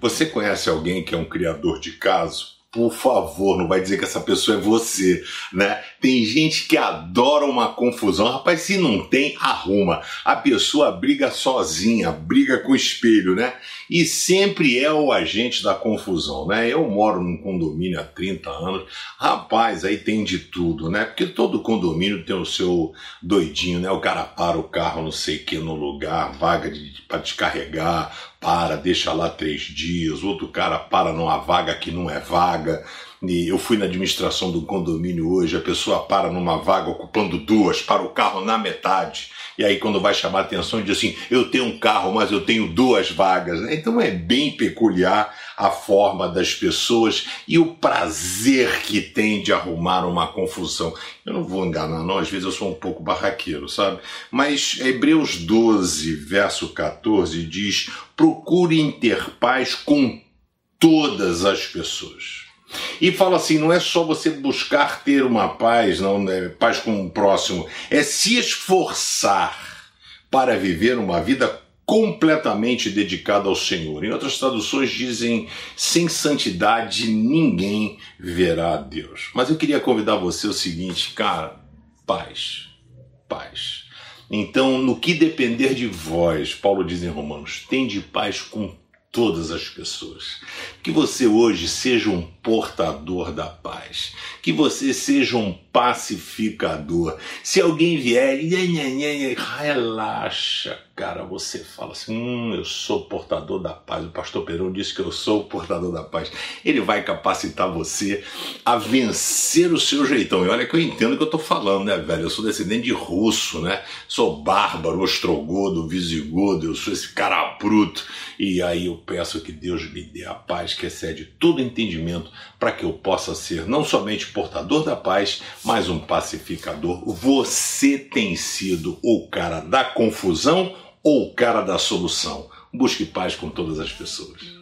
Você conhece alguém que é um criador de caso? Por favor, não vai dizer que essa pessoa é você, né? Tem gente que adora uma confusão. Rapaz, se não tem, arruma. A pessoa briga sozinha, briga com o espelho, né? E sempre é o agente da confusão, né? Eu moro num condomínio há 30 anos. Rapaz, aí tem de tudo, né? Porque todo condomínio tem o seu doidinho, né? O cara para o carro, não sei o que, no lugar, vaga de, para descarregar, para, deixa lá três dias, outro cara para numa vaga que não é vaga. E eu fui na administração do condomínio hoje, a pessoa para numa vaga ocupando duas, para o carro na metade. E aí, quando vai chamar atenção, diz assim: eu tenho um carro, mas eu tenho duas vagas. Então é bem peculiar a forma das pessoas e o prazer que tem de arrumar uma confusão. Eu não vou enganar, não, às vezes eu sou um pouco barraqueiro, sabe? Mas Hebreus 12, verso 14 diz: procurem ter paz com todas as pessoas. E fala assim, não é só você buscar ter uma paz, não, né, paz com o próximo, é se esforçar para viver uma vida completamente dedicada ao Senhor. Em outras traduções dizem: sem santidade ninguém verá a Deus. Mas eu queria convidar você o seguinte, cara, paz, paz. Então, no que depender de vós, Paulo diz em Romanos, tem de paz com todas as pessoas. Que você hoje seja um portador da paz. Que você seja um pacificador. Se alguém vier, relaxa, cara. Você fala assim: hum, eu sou portador da paz. O pastor Perão disse que eu sou o portador da paz. Ele vai capacitar você a vencer o seu jeitão. E olha que eu entendo o que eu tô falando, né, velho? Eu sou descendente de russo, né? Sou bárbaro, ostrogodo, visigodo, eu sou esse cara bruto. E aí eu peço que Deus me dê a paz que excede todo entendimento para que eu possa ser não somente portador da paz, mas um pacificador. Você tem sido o cara da confusão ou o cara da solução? Busque paz com todas as pessoas.